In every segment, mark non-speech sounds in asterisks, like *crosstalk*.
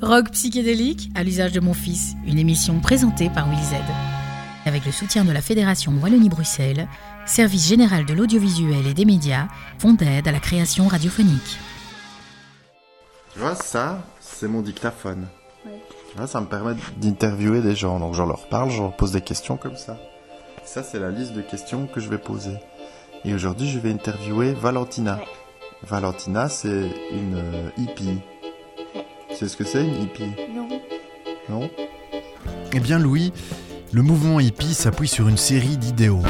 Rock psychédélique à l'usage de mon fils, une émission présentée par Will Z. Avec le soutien de la Fédération Wallonie-Bruxelles, Service général de l'audiovisuel et des médias, font d'aide à la création radiophonique. Tu vois, ça, c'est mon dictaphone. Tu vois, ça me permet d'interviewer des gens. Donc je leur parle, je leur pose des questions comme ça. Ça, c'est la liste de questions que je vais poser. Et aujourd'hui, je vais interviewer Valentina. Valentina, c'est une euh, hippie. Sais ce que c'est une hippie Non. Non Eh bien Louis, le mouvement hippie s'appuie sur une série d'idéaux.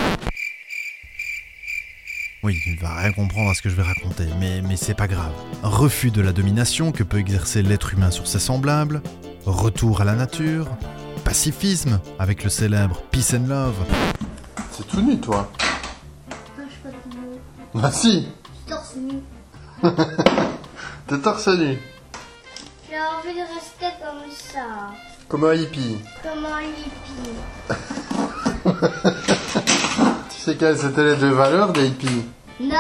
Oui, tu ne vas rien comprendre à ce que je vais raconter, mais, mais c'est pas grave. Refus de la domination que peut exercer l'être humain sur ses semblables, retour à la nature, pacifisme avec le célèbre Peace and Love, C'est tout nu, toi Non, je suis pas tout nu. Bah si Je suis torse nu. *laughs* T'es torse nu J'ai envie de rester comme ça. Comme un hippie. Comme un hippie. *laughs* Tu sais quelles étaient les deux valeurs des hippies? Non.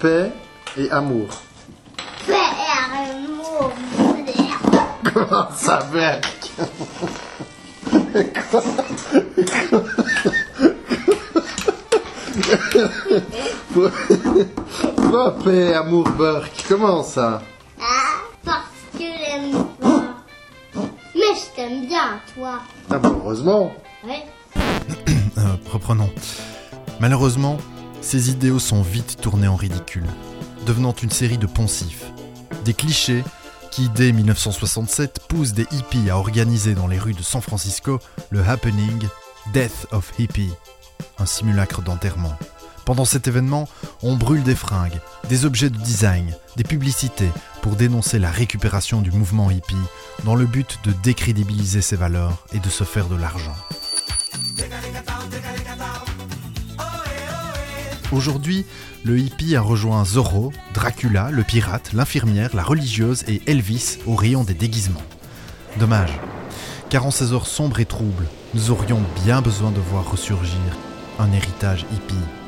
Paix et amour. Faire amour. moderne. *laughs* Comment ça fait *laughs* Quoi, paix, amour, Burke Comment ça? Mais je t'aime bien, toi. Ah bah heureusement. Ouais. *clears throat* Euh, reprenons. Malheureusement, ces idéaux sont vite tournés en ridicule, devenant une série de poncifs. Des clichés qui, dès 1967, poussent des hippies à organiser dans les rues de San Francisco le happening Death of Hippie, un simulacre d'enterrement. Pendant cet événement, on brûle des fringues, des objets de design, des publicités pour dénoncer la récupération du mouvement hippie dans le but de décrédibiliser ses valeurs et de se faire de l'argent. Aujourd'hui, le hippie a rejoint Zorro, Dracula, le pirate, l'infirmière, la religieuse et Elvis au rayon des déguisements. Dommage, car en ces heures sombres et troubles, nous aurions bien besoin de voir ressurgir un héritage hippie.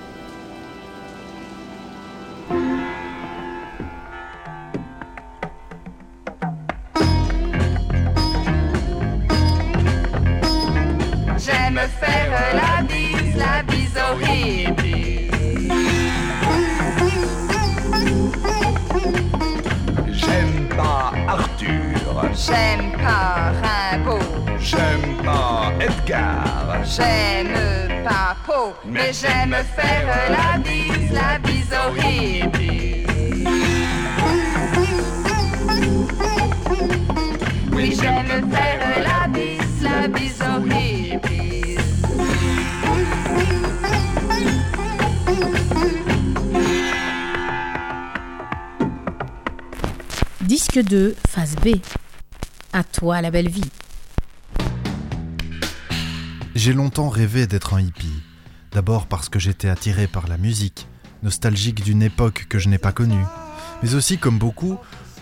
J'aime pas Poe, mais j'aime faire la bise, la bise aux hippies. Oui, j'aime faire la bise, la bise aux hippies. Disque 2, phase B. À toi la belle vie. J'ai longtemps rêvé d'être un hippie. D'abord parce que j'étais attiré par la musique, nostalgique d'une époque que je n'ai pas connue. Mais aussi, comme beaucoup,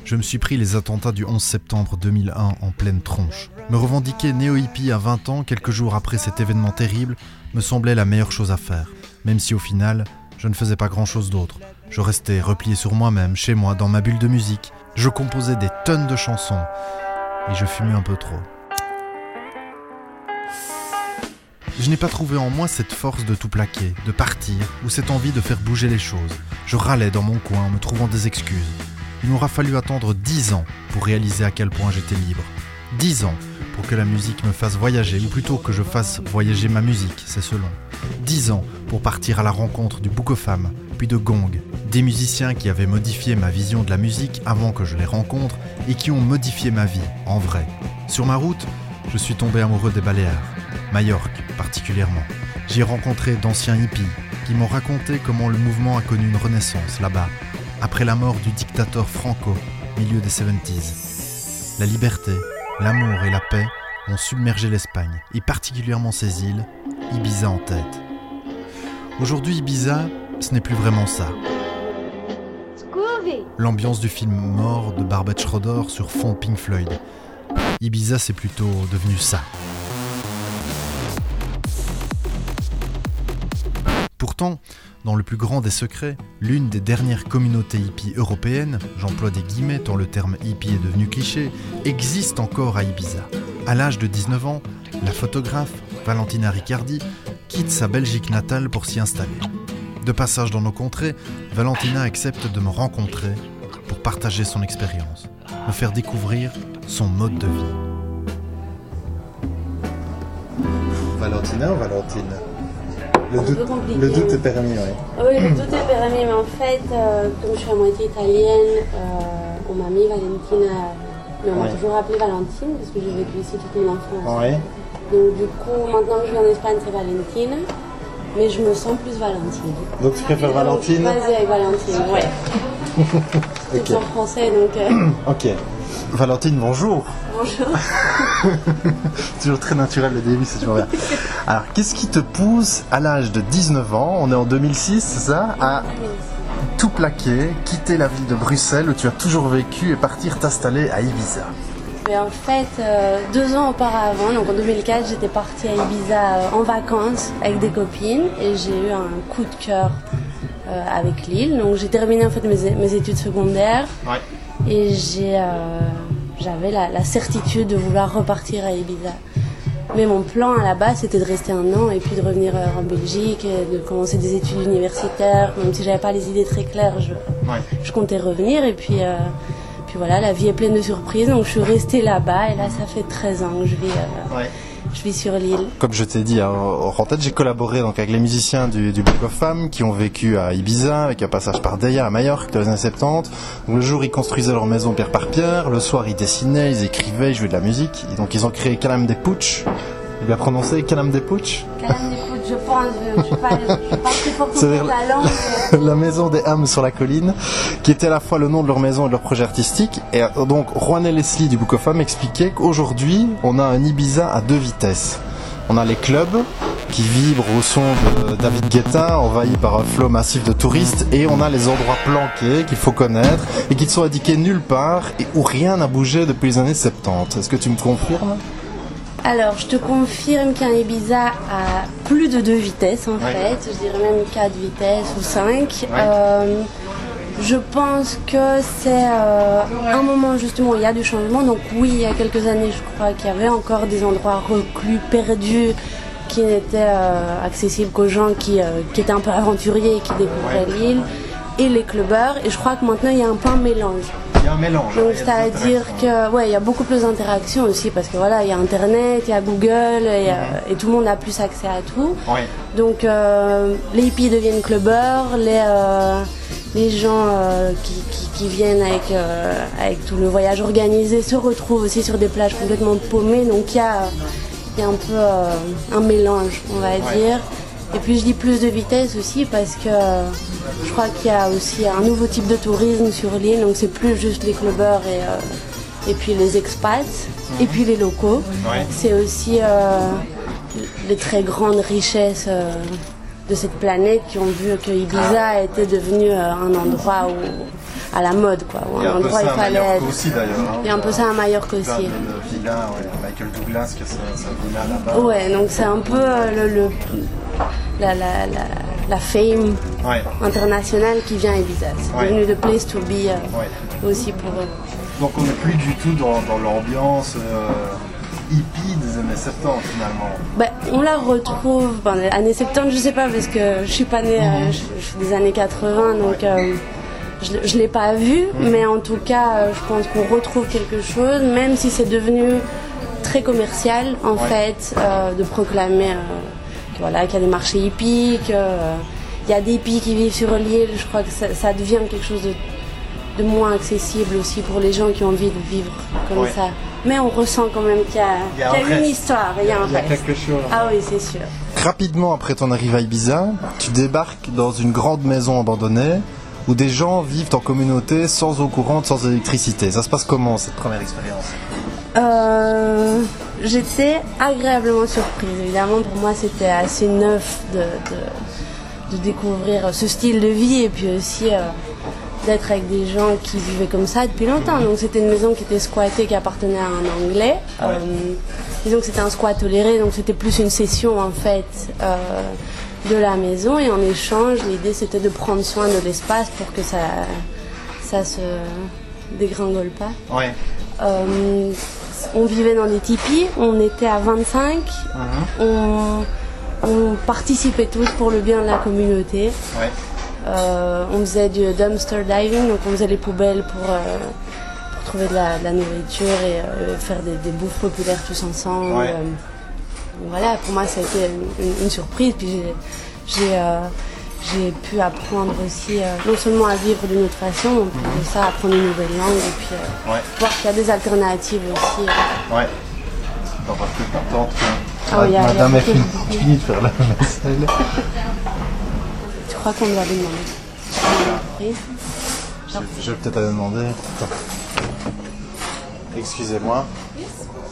je me suis pris les attentats du 11 septembre 2001 en pleine tronche. Me revendiquer néo-hippie à 20 ans, quelques jours après cet événement terrible, me semblait la meilleure chose à faire. Même si au final, je ne faisais pas grand-chose d'autre. Je restais replié sur moi-même, chez moi, dans ma bulle de musique. Je composais des tonnes de chansons. Et je fumais un peu trop. Je n'ai pas trouvé en moi cette force de tout plaquer, de partir, ou cette envie de faire bouger les choses. Je râlais dans mon coin en me trouvant des excuses. Il m'aura fallu attendre dix ans pour réaliser à quel point j'étais libre. Dix ans pour que la musique me fasse voyager, ou plutôt que je fasse voyager ma musique, c'est selon. Dix ans pour partir à la rencontre du Book of puis de Gong, des musiciens qui avaient modifié ma vision de la musique avant que je les rencontre et qui ont modifié ma vie, en vrai. Sur ma route, je suis tombé amoureux des Baléares, Majorque particulièrement. J'y ai rencontré d'anciens hippies qui m'ont raconté comment le mouvement a connu une renaissance là-bas, après la mort du dictateur Franco, milieu des 70s. La liberté, l'amour et la paix ont submergé l'Espagne, et particulièrement ses îles, Ibiza en tête. Aujourd'hui, Ibiza, ce n'est plus vraiment ça. L'ambiance du film Mort de Barbet Schroeder sur fond Pink Floyd. Ibiza, c'est plutôt devenu ça. Dans le plus grand des secrets, l'une des dernières communautés hippies européennes, j'emploie des guillemets tant le terme hippie est devenu cliché, existe encore à Ibiza. À l'âge de 19 ans, la photographe Valentina Riccardi quitte sa Belgique natale pour s'y installer. De passage dans nos contrées, Valentina accepte de me rencontrer pour partager son expérience, me faire découvrir son mode de vie. Valentina ou Valentine? Le doute, compliqué. le doute est permis, oui. Oui, le doute est permis, mais en fait, euh, comme je suis à moitié italienne, euh, on m'a mis Valentina, mais on m'a Ouais. toujours appelé Valentine parce que j'ai vécu ici toute mon enfance. Oui. Donc du coup, maintenant que je vis en Espagne, c'est Valentine, mais je me sens plus Valentine. Donc tu préfères Valentine Vas-y avec Valentine, ouais. *laughs* C'est en français, donc euh, Ok. Valentine, bonjour. bonjour. *laughs* Toujours très naturel le début, c'est toujours bien. Alors, qu'est-ce qui te pousse à l'âge de 19 ans, on est en 2006, c'est ça, à tout plaquer, quitter la ville de Bruxelles où tu as toujours vécu et partir t'installer à Ibiza Mais en fait, euh, deux ans auparavant, donc en 2004, j'étais partie à Ibiza euh, en vacances avec des copines et j'ai eu un coup de cœur euh, avec l'île. Donc j'ai terminé en fait mes, mes études secondaires Ouais. Et j'ai, euh, j'avais la, la certitude de vouloir repartir à Ibiza. Mais mon plan à la base, c'était de rester un an et puis de revenir euh, en Belgique, et de commencer des études universitaires. Même si j'avais pas les idées très claires, je, Ouais. je comptais revenir et puis, euh, puis voilà, la vie est pleine de surprises. Donc je suis restée là-bas et là, ça fait 13 ans que je vis, euh, Ouais. Je vis sur l'île. Comme je t'ai dit, hein, en tête, j'ai collaboré donc avec les musiciens du, du Book of Femmes qui ont vécu à Ibiza avec un passage par Deya à Majorque dans les années 70. Donc, le jour, ils construisaient leur maison pierre par pierre. Le soir, ils dessinaient, ils écrivaient, ils jouaient de la musique. Et donc, ils ont créé Calam des Pouch. Il bien prononcé Calam des Pouch. Calme d'écoute, je pense, je suis pas très forte pour la langue. *laughs* la maison des âmes sur la colline, qui était à la fois le nom de leur maison et de leur projet artistique. Et euh, donc, Juan et Leslie du Book of expliquaient qu'aujourd'hui, on a un Ibiza à deux vitesses. On a les clubs qui vibrent au son de David Guetta, envahis par un flot massif de touristes, et on a les endroits planqués qu'il faut connaître et qui ne sont indiqués nulle part et où rien n'a bougé depuis les années 70. Est-ce que tu me confirmes? Alors, je te confirme qu'un Ibiza a plus de deux vitesses en Ouais. fait, je dirais même quatre vitesses ou cinq. Ouais. Euh, je pense que c'est euh, un moment justement où il y a du changement. Donc oui, il y a quelques années, je crois qu'il y avait encore des endroits reclus, perdus, qui n'étaient euh, accessibles qu'aux gens qui, qui étaient un peu aventuriers et qui découvraient l'île, et les clubbers. Et je crois que maintenant, il y a un peu un mélange. Un mélange. Donc c'est-à-dire que ouais, il y a beaucoup plus d'interactions aussi parce que voilà, il y a Internet, il y a Google et, euh, et tout le monde a plus accès à tout. Donc euh, les hippies deviennent clubbers, les euh, les gens euh, qui, qui, qui viennent avec avec tout le voyage organisé se retrouvent aussi sur des plages complètement paumées. Donc il y a il y a un peu un mélange, on va dire. Et puis je dis plus de vitesse aussi parce que euh, je crois qu'il y a aussi un nouveau type de tourisme sur l'île, donc c'est plus juste les clubbers et, euh, et puis les expats, et puis les locaux. Ouais. C'est aussi euh, les très grandes richesses euh, de cette planète qui ont vu que Ibiza était devenu euh, un endroit où, à la mode, quoi, où un endroit où il fallait être. aussi d'ailleurs. hein. Il y a un peu ça à Plein aussi. de, de vilains, ouais. Michael Douglas qui a sa, sa villa là-bas. Ouais, donc c'est un peu le, le- la, la, la, la fame Ouais. internationale qui vient à Ibiza. C'est Ouais. devenu the place to be euh, Ouais. aussi pour eux. Donc on n'est plus du tout dans, dans l'ambiance euh, hippie des années 70 finalement. Bah, on la retrouve dans les années 70, je sais pas, parce que je suis pas née, euh, je, je suis des années 80, donc je, je l'ai pas vu, mais en tout cas, je pense qu'on retrouve quelque chose, même si c'est devenu très commercial, en fait, euh, de proclamer euh, voilà, qu'il y a des marchés hippies, qu'il y a des hippies qui vivent sur l'île, je crois que ça, ça devient quelque chose de, de moins accessible aussi pour les gens qui ont envie de vivre comme Ouais. ça. Mais on ressent quand même qu'il y a, Il y a qu'il y un a une histoire, il y a un Il y a reste. quelque chose. Ah oui, c'est sûr. Rapidement après ton arrivée à Ibiza, tu débarques dans une grande maison abandonnée où des gens vivent en communauté sans eau courante, sans électricité. Ça se passe comment cette première expérience? Euh, J'étais agréablement surprise. Évidemment, pour moi, c'était assez neuf de, de, de découvrir ce style de vie et puis aussi euh, d'être avec des gens qui vivaient comme ça depuis longtemps. Donc, c'était une maison qui était squattée, qui appartenait à un Anglais. Euh, disons que c'était un squat toléré, donc c'était plus une session en fait. Euh, de la maison et en échange, l'idée c'était de prendre soin de l'espace pour que ça, ça se dégringole pas. Ouais. On vivait dans des tipis, on était à 25, on, on participait tous pour le bien de la communauté. Ouais. Euh, on faisait du dumpster diving, donc on faisait les poubelles pour, euh, pour trouver de la, de la nourriture et euh, faire des, des bouffes populaires tous ensemble. Ouais. Voilà, pour moi ça a été une, une- une surprise. Puis j'ai- j'ai pu apprendre aussi euh, non seulement à vivre d'une autre façon, mais en plus de ça apprendre une nouvelle langue et puis euh, Ouais. voir qu'il y a des alternatives aussi. euh. Ouais. Attends, parce que t'attends que Ah y a- madame a est fini, fini de faire la vaisselle. *laughs* Je crois qu'on doit lui demander. Je, je vais peut-être aller demander. Excusez-moi.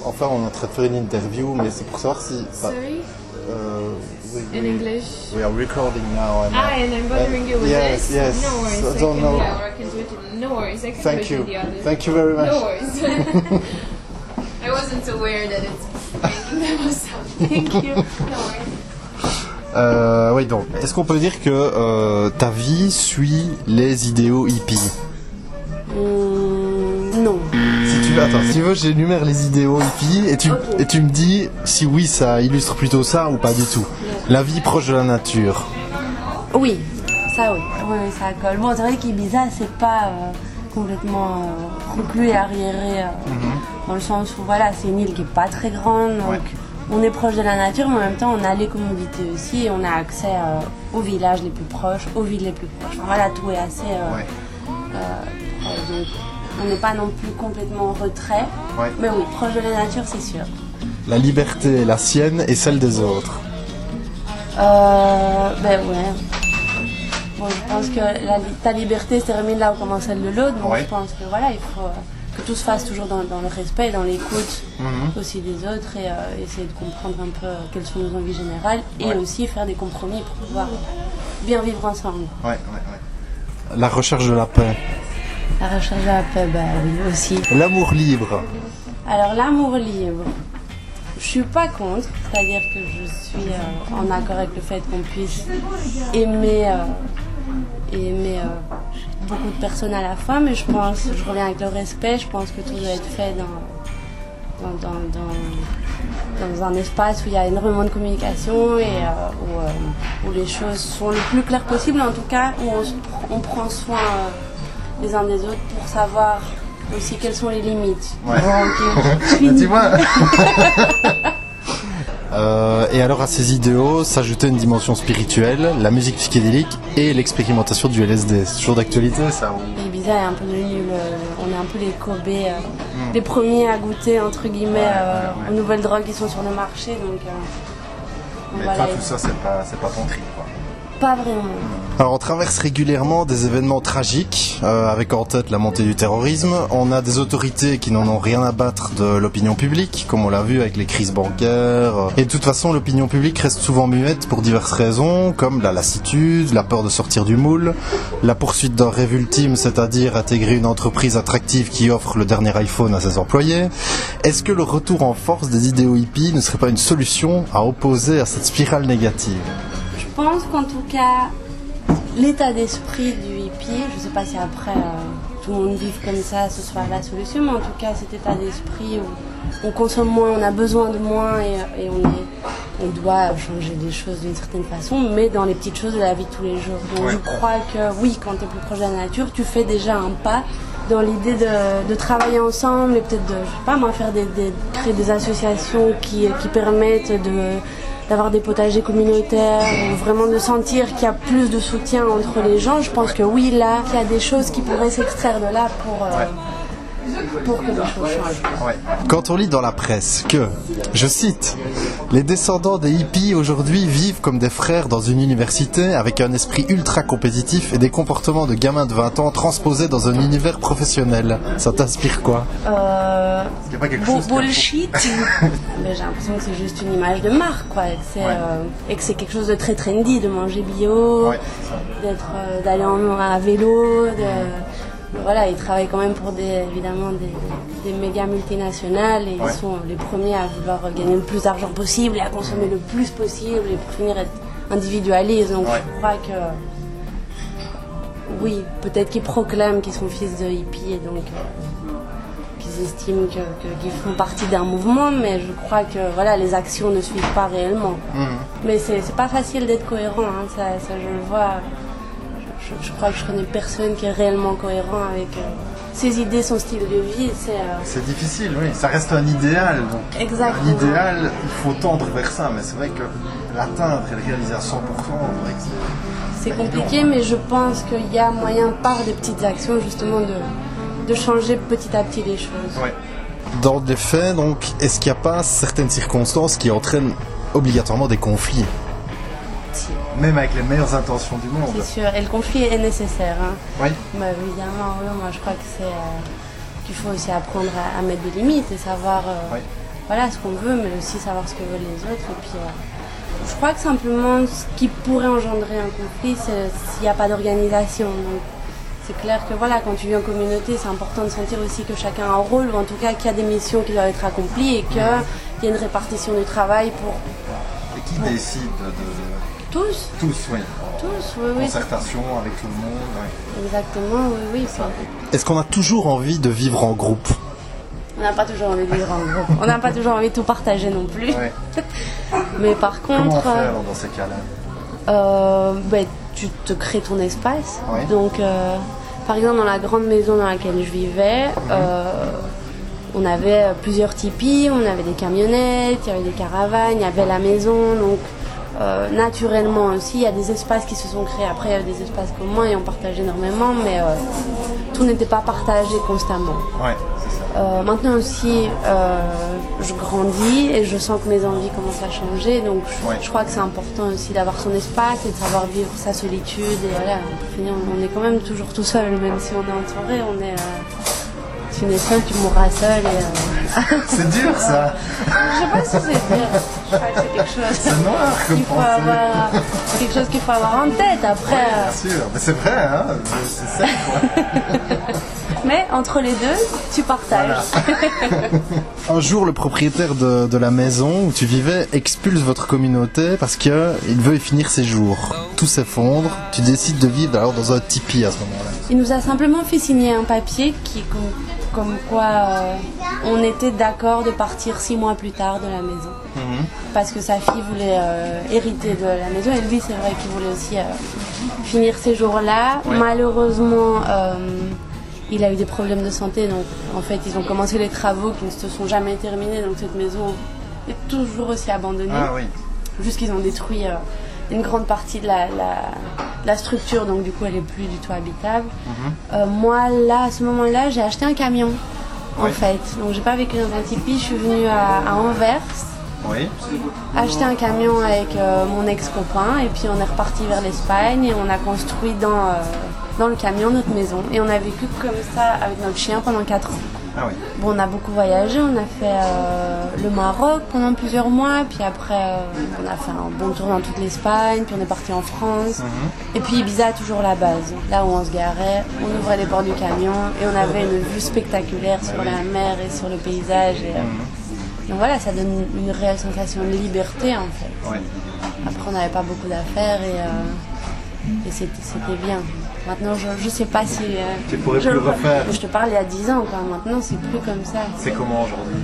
Enfin, on est en train de faire une interview, mais c'est pour savoir si. euh, we, in we- English? we are recording now. And, Ah, and I'm bothering you with yes, this? yes. No worries. So I don't can, know. I can do it. in- No worries. I can Thank do it you. in the other. Thank you very much. No worries. *laughs* *laughs* I wasn't aware that it's making that was sound. *laughs* Thank you. No worries. Euh, oui, donc, est-ce qu'on peut dire que euh, ta vie suit les idéaux hippies? Tu veux, attends, si tu veux, j'énumère les idéaux hippies et tu, et tu me dis si oui, ça illustre plutôt ça ou pas du tout. La vie proche de la nature. Oui, ça oui. Oui, oui, ça colle. Bon, c'est vrai qu'Ibiza, c'est pas euh, complètement euh, reclus et arriéré, euh, dans le sens où voilà, c'est une île qui est pas très grande, donc Ouais. on est proche de la nature, mais en même temps, on a les commodités aussi et on a accès euh, aux villages les plus proches, aux villes les plus proches. Enfin, voilà, tout est assez Ouais. proche. Donc, on n'est pas non plus complètement en retrait, Ouais. mais oui, proche de la nature, c'est sûr. La liberté, la sienne et celle des autres. Euh, ben ouais. Bon, je pense que la, ta liberté se termine là où commence celle de l'autre. Donc Ouais. je pense que voilà, il faut euh, que tout se fasse toujours dans, dans le respect, dans l'écoute Mhm. aussi des autres et euh, essayer de comprendre un peu euh, quelles sont nos envies générales et Ouais. aussi faire des compromis pour pouvoir bien vivre ensemble. Ouais, ouais, ouais. La recherche de la paix. La recherche paix, bah oui, aussi. L'amour libre. Alors l'amour libre, je suis pas contre, c'est-à-dire que je suis euh, en accord avec le fait qu'on puisse aimer, euh, aimer euh, beaucoup de personnes à la fois, mais je pense, je reviens avec le respect, je pense que tout doit être fait dans, dans, dans, dans- un espace où il y a énormément de communication et où, où les choses sont le plus claires possible, en tout cas où on, prend soin les uns des autres pour savoir aussi quelles sont les limites. Ouais. Vois *laughs* *laughs* Euh, et alors à ces idéaux s'ajoutait une dimension spirituelle, la musique psychédélique et l'expérimentation du LSD. C'est toujours d'actualité ça Ibiza est un peu devenu le- on est un peu les Kobe, euh, les premiers à goûter entre guillemets euh, aux nouvelles drogues qui sont sur le marché, donc, euh, Mais voilà, toi tout ça c'est pas, c'est pas ton quoi. Pas vraiment. Alors on traverse régulièrement des événements tragiques, euh, avec en tête la montée du terrorisme. On a des autorités qui n'en ont rien à battre de l'opinion publique, comme on l'a vu avec les crises bancaires. Et de toute façon, l'opinion publique reste souvent muette pour diverses raisons, comme la lassitude, la peur de sortir du moule, la poursuite d'un rêve ultime, c'est-à-dire intégrer une entreprise attractive qui offre le dernier iPhone à ses employés. Est-ce que le retour en force des idéaux hippies ne serait pas une solution à opposer à cette spirale négative? Pense qu'en tout cas, l'état d'esprit du hippie, je sais pas si après euh, tout le monde vive comme ça, ce soit la solution, mais en tout cas cet état d'esprit où on consomme moins, on a besoin de moins et, et on, est, on doit changer des choses d'une certaine façon, mais dans les petites choses de la vie de tous les jours. Donc je crois que oui, quand tu es plus proche de la nature, tu fais déjà un pas dans l'idée de, de travailler ensemble et peut-être de, je sais pas moi, faire des, des- créer des associations qui, qui permettent de d'avoir des potagers communautaires, ou vraiment de sentir qu'il y a plus de soutien entre les gens. Je pense que oui, là, il y a des choses qui pourraient s'extraire de là pour, euh, pour que les choses changent. Quand on lit dans la presse que, je cite, les descendants des hippies aujourd'hui vivent comme des frères dans une université avec un esprit ultra compétitif et des comportements de gamins de 20 ans transposés dans un univers professionnel, ça t'inspire quoi? Euh, y a pas quelque bu- chose qui a- bullshit. *laughs* J'ai l'impression que c'est juste une image de marque, quoi, et que c'est euh, et que c'est quelque chose de très trendy, de manger bio, Ouais. d'être, euh, d'aller en à vélo, de voilà, ils travaillent quand même pour des évidemment des, des méga multinationales et Ouais. ils sont les premiers à vouloir gagner le plus d'argent possible et à consommer le plus possible et pour finir être individualisent. Donc je crois que oui, peut-être qu'ils proclament qu'ils sont fils de hippies et donc euh, qu'ils estiment que- qu'ils font partie d'un mouvement, mais je crois que voilà, les actions ne suivent pas réellement. Mhm. Mais c'est pas facile d'être cohérent, hein, ça, ça je le vois. Je, je- je crois que je connais personne qui est réellement cohérent avec euh, ses idées, son style de vie. C'est euh, difficile, oui. Ça reste un idéal. Donc, Exactement. Un idéal, il faut tendre vers ça. Mais c'est vrai que l'atteindre et le réaliser à 100%, c'est compliqué, mais je pense qu'il y a moyen par des petites actions justement de, de changer petit à petit les choses. Ouais. Dans les faits, donc, est-ce qu'il n'y a pas certaines circonstances qui entraînent obligatoirement des conflits? Si, Même avec les meilleures intentions du monde. C'est sûr, et le conflit est nécessaire. hein. Oui. Bah, évidemment, oui, moi je crois que c'est euh, qu'il faut aussi apprendre à, à mettre des limites et savoir euh, Oui. voilà, ce qu'on veut, mais aussi savoir ce que veulent les autres. Et puis, euh, je crois que simplement ce qui pourrait engendrer un conflit, c'est s'il n'y a pas d'organisation. Donc, c'est clair que voilà, quand tu vis en communauté, c'est important de sentir aussi que chacun a un rôle, ou en tout cas qu'il y a des missions qui doivent être accomplies et qu'il y a une répartition du travail pour Et qui décide de. tous. Tous, oui. Tous, oui, oui. Concertation avec tout le monde. ouais. Exactement, oui, oui. Est-ce qu'on a toujours envie de vivre en groupe? On n'a pas toujours envie de vivre en groupe. On n'a pas toujours envie de tout partager non plus. Ouais. *laughs* Mais par Comment contre, faire dans ces cas-là? euh, ben, tu te crées ton espace. Ouais. Donc, euh, par exemple, dans la grande maison dans laquelle je vivais, euh, on avait plusieurs tipis, on avait des camionnettes, il y avait des caravanes, il y avait la maison. Donc, euh, naturellement aussi, il y a des espaces qui se sont créés. Après, il y a des espaces communs et on partage énormément, mais euh, tout n'était pas partagé constamment. Ouais, ça. Maintenant aussi, je grandis et je sens que mes envies commencent à changer. Donc, je, Ouais. je crois que c'est important aussi d'avoir son espace et de savoir vivre sa solitude. Et voilà, finir, on est quand même toujours tout seul, même si on est entouré. On est, euh, tu es seul, tu mourras seul. Euh, C'est dur ça je sais pas si c'est dire. C'est quelque chose. Noir comme qu'il faut pensée. avoir, c'est quelque chose qu'il faut avoir en tête. Après, Bien sûr, mais c'est vrai, hein C'est ça quoi. *laughs* mais entre les deux, tu partages. *laughs* Un jour, le propriétaire de, de la maison où tu vivais expulse votre communauté parce qu'il veut y finir ses jours. Tout s'effondre, tu décides de vivre alors dans un tipi à ce moment-là. Il nous a simplement fait signer un papier qui, comme, comme quoi euh, on était d'accord de partir six mois plus tard de la maison. Parce que sa fille voulait euh, hériter de la maison et lui, c'est vrai qu'il voulait aussi euh, finir ces jours-là. Malheureusement, euh, il a eu des problèmes de santé, donc en fait, ils ont commencé les travaux qui ne se sont jamais terminés, donc cette maison est toujours aussi abandonnée. Ah oui. Juste qu'ils ont détruit une grande partie de la, la- la structure, donc du coup elle est plus du tout habitable. Euh, moi là, à ce moment-là, j'ai acheté un camion en fait. Donc j'ai pas vécu dans un tipi, je suis venue à, à Anvers Oui. acheter un camion avec euh, mon ex-copain et puis on est reparti vers l'Espagne et on a construit dans, euh, dans le camion notre maison. Et on a vécu comme ça avec notre chien pendant 4 ans. Ah oui. Bon, on a beaucoup voyagé, on a fait euh, le Maroc pendant plusieurs mois, puis après euh, on a fait un bon tour dans toute l'Espagne, puis on est parti en France. Et puis Ibiza, toujours la base. Là où on se garait, on ouvrait les portes du camion et on avait une vue spectaculaire sur la mer et sur le paysage. Et, euh, donc voilà, ça donne une, réelle sensation de liberté en fait. Ouais. Après, on n'avait pas beaucoup d'affaires et, euh, et c'était bien. Maintenant, je ne sais pas si. euh, Tu pourrais je plus le refaire. Je te parle il y a 10 ans, quoi. Maintenant, c'est plus comme ça. C'est comment aujourd'hui?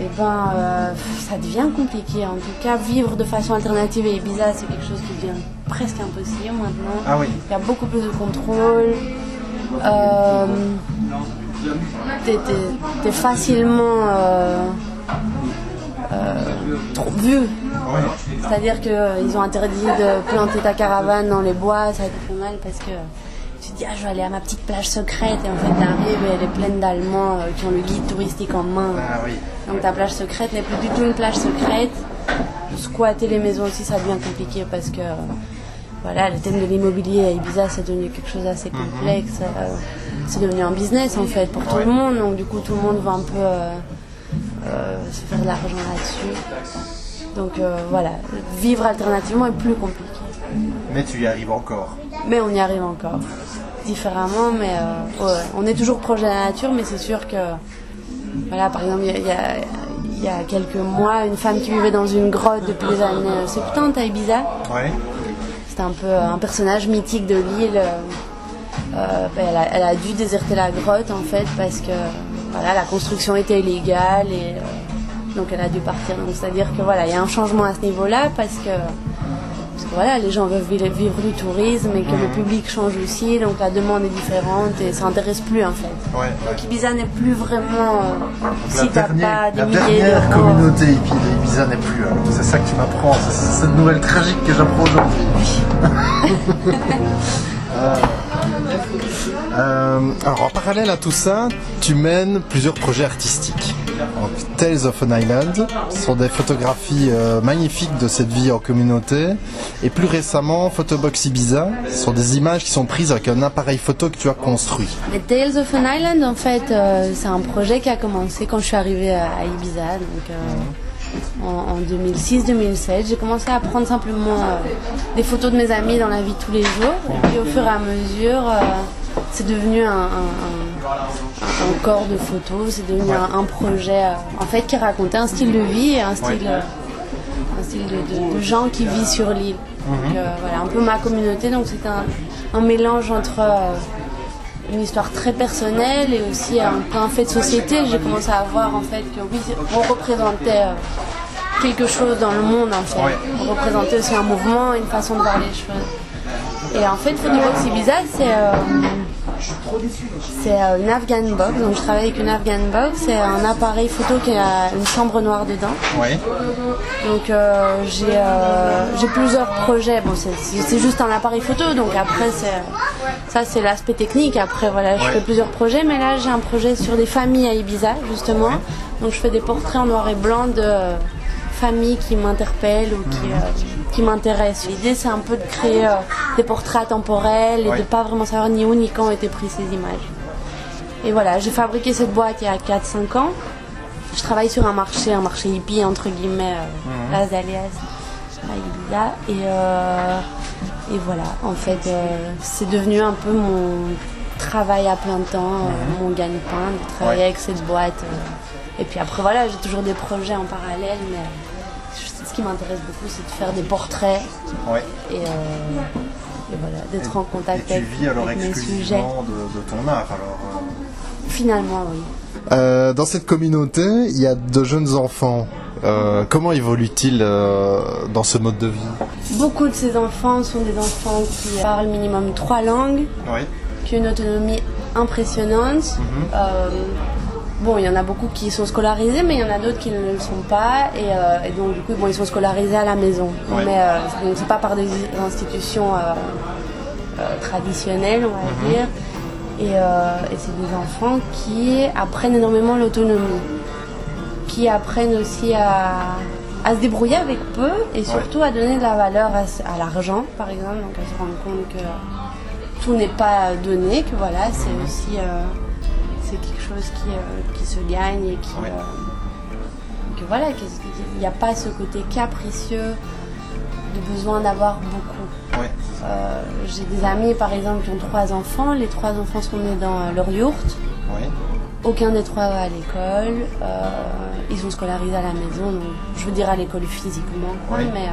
Eh ben, euh, ça devient compliqué. En tout cas, vivre de façon alternative et Ibiza, c'est quelque chose qui devient presque impossible maintenant. Ah oui. Il y a beaucoup plus de contrôle. Euh, t'es, facilement euh, trop vu. Ouais. C'est-à-dire qu'ils ont interdit de planter ta caravane dans les bois, ça te fait mal parce que tu te dis ah je vais aller à ma petite plage secrète et en fait t'arrives et elle est pleine d'Allemands euh, qui ont le guide touristique en main. Ah oui. Donc ta plage secrète n'est plus du tout une plage secrète. Squatter les maisons aussi ça devient compliqué parce que euh, voilà le thème de l'immobilier à Ibiza c'est devenu quelque chose d'assez complexe. euh, c'est devenu un business en fait pour tout Ouais. le monde donc du coup tout le monde va un peu euh, euh, se faire de l'argent là-dessus. Donc euh, voilà, vivre alternativement est plus compliqué. Mais tu y arrives encore. Mais on y arrive encore. Différemment, mais euh, ouais, on est toujours proche de la nature, mais c'est sûr que, voilà, par exemple, il y y y a quelques mois, une femme qui vivait dans une grotte depuis les années 70 à Ibiza, Ouais. c'était un peu un personnage mythique de l'île. Euh, ben, elle, a, elle a dû déserter la grotte en fait parce que voilà, la construction était illégale et donc elle a dû partir. Donc c'est-à-dire que voilà, il y a un changement à ce niveau-là parce que parce que voilà, les gens veulent vivre, du tourisme et que le public change aussi, donc la demande est différente et ça intéresse plus en fait. Ouais, Donc Ibiza n'est plus vraiment euh, La si t'as dernière, pas des la milliers dernière communauté hippie de Ibiza n'est plus. C'est ça que tu m'apprends. C'est c'est cette nouvelle tragique que j'apprends aujourd'hui. *laughs* Euh, euh, alors en parallèle à tout ça, tu mènes plusieurs projets artistiques. Donc, Tales of an Island sont des photographies euh, magnifiques de cette vie en communauté. Et plus récemment, Photobox Ibiza, sont des images qui sont prises avec un appareil photo que tu as construit. Les Tales of an Island, en fait, euh, c'est un projet qui a commencé quand je suis arrivée à, Ibiza, donc euh, en, en 2006-2007. J'ai commencé à prendre simplement des photos de mes amis dans la vie tous les jours. Et puis au fur et à mesure, c'est devenu un- un corps de photos, c'est devenu un, un projet euh, en fait qui racontait un style de vie et un style, euh, un style de, de- de gens qui vivent sur l'île. Euh, voilà, un peu ma communauté, donc c'est un, un mélange entre euh, une histoire très personnelle et aussi un peu un fait de société. J'ai commencé à voir en fait que oui, on représentait euh, quelque chose dans le monde en fait. On représentait aussi un mouvement, une façon de voir les choses. Et en fait, Photobox Ibiza, c'est c'est euh, une Afghan box. Donc je travaille avec une Afghan box. C'est un appareil photo qui a une chambre noire dedans. Oui. Donc euh, j'ai euh, plusieurs projets. Bon, c'est- juste un appareil photo, donc après ça c'est l'aspect technique. Après voilà, je Ouais. fais plusieurs projets, mais là j'ai un projet sur des familles à Ibiza justement. Donc je fais des portraits en noir et blanc de euh, familles qui m'interpellent ou qui euh, qui m'intéressent. L'idée c'est un peu de créer euh, des portraits temporels et Ouais. de pas vraiment savoir ni où ni quand ont été prises ces images. Et voilà, j'ai fabriqué cette boîte il y a 4-5 ans. Je travaille sur un marché, un marché hippie entre guillemets, euh, Las Dalias, à Ibiza. Et, euh, et voilà, en fait, euh, c'est devenu un peu mon travail à plein temps, euh, mon gagne-pain, de travailler Ouais. avec cette boîte. Et puis après, voilà, j'ai toujours des projets en parallèle, mais ce qui m'intéresse beaucoup, c'est de faire des portraits Ouais. et, euh, et voilà, d'être en contact Et tu avec, vis alors avec mes sujets. de, de ton art alors euh. Finalement, oui. Euh, dans cette communauté, il y a de jeunes enfants. Euh, comment évoluent-ils euh, dans ce mode de vie? Beaucoup de ces enfants sont des enfants qui parlent minimum trois langues, Oui. qui ont une autonomie impressionnante. Euh, bon, il y en a beaucoup qui sont scolarisés, mais il y en a d'autres qui ne le sont pas. Et, euh, et donc, du coup, bon, ils sont scolarisés à la maison. Ouais. Mais euh, donc, c'est pas par des institutions euh, euh, traditionnelles, on va dire. Et, et c'est des enfants qui apprennent énormément l'autonomie, qui apprennent aussi à, à se débrouiller avec peu et surtout à donner de la valeur à, à l'argent, par exemple, donc à se rendre compte que tout n'est pas donné, que voilà, c'est aussi c'est quelque chose qui, euh, qui se gagne et qui Ouais. euh, que voilà, qu'il n'y a pas ce côté capricieux de besoin d'avoir beaucoup. Ouais. Euh, J'ai des amis par exemple qui ont trois enfants, les trois enfants sont nés dans leur yourte, Oui. aucun des trois va à l'école, ils sont scolarisés à la maison, donc je veux dire à l'école physiquement, quoi, mais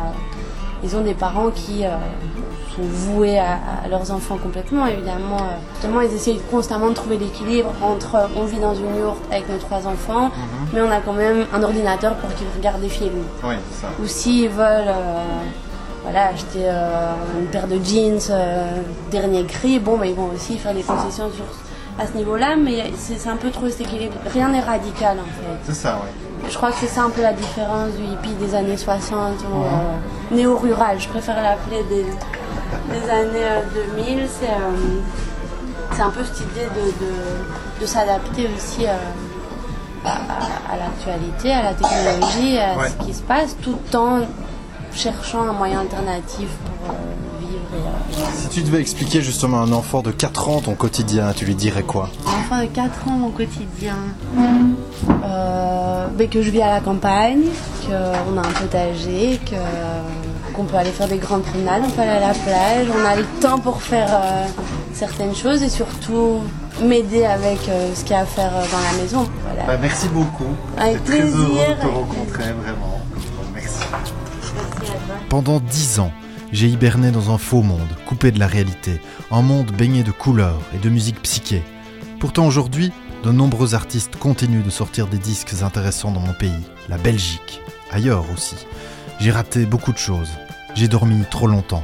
ils ont des parents qui sont voués à, à leurs enfants complètement, évidemment. euh. Justement, ils essayent constamment de trouver l'équilibre entre euh, on vit dans une yourte avec nos trois enfants, Mhm. mais on a quand même un ordinateur pour qu'ils regardent des films Oui, ça. ou s'ils veulent euh, voilà, acheter euh, une paire de jeans euh, dernier cri, bon, bah, ils vont aussi faire des concessions sur, à ce niveau-là, mais c'est un peu trop cet équilibre. Rien n'est radical en fait. C'est ça, oui. Je crois que c'est ça un peu la différence du hippie des années 60 ou euh, néo-rural. Je préfère l'appeler des, des années euh, 2000. C'est euh, c'est un peu cette idée de, de, de s'adapter aussi euh, à, à- à l'actualité, à la technologie, à Ouais. ce qui se passe, tout en cherchant un moyen alternatif pour Si tu devais expliquer justement à un enfant de 4 ans ton quotidien, tu lui dirais quoi? Un enfant de 4 ans, mon quotidien. Euh, ben, que je vis à la campagne, qu'on a un potager, que, qu'on peut aller faire des grandes promenades, on peut aller à la plage, on a le temps pour faire euh, certaines choses et surtout m'aider avec euh, ce qu'il y a à faire euh, dans la maison. Voilà. Bah, Merci beaucoup. Avec J'étais très plaisir, heureux de te rencontrer, vraiment. Merci. Merci à toi. Pendant dix ans, J'ai hiberné dans un faux monde, coupé de la réalité, un monde baigné de couleurs et de musique psyché. Pourtant aujourd'hui, de nombreux artistes continuent de sortir des disques intéressants dans mon pays, la Belgique, ailleurs aussi. J'ai raté beaucoup de choses. J'ai dormi trop longtemps.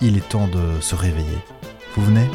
Il est temps de se réveiller. Vous venez?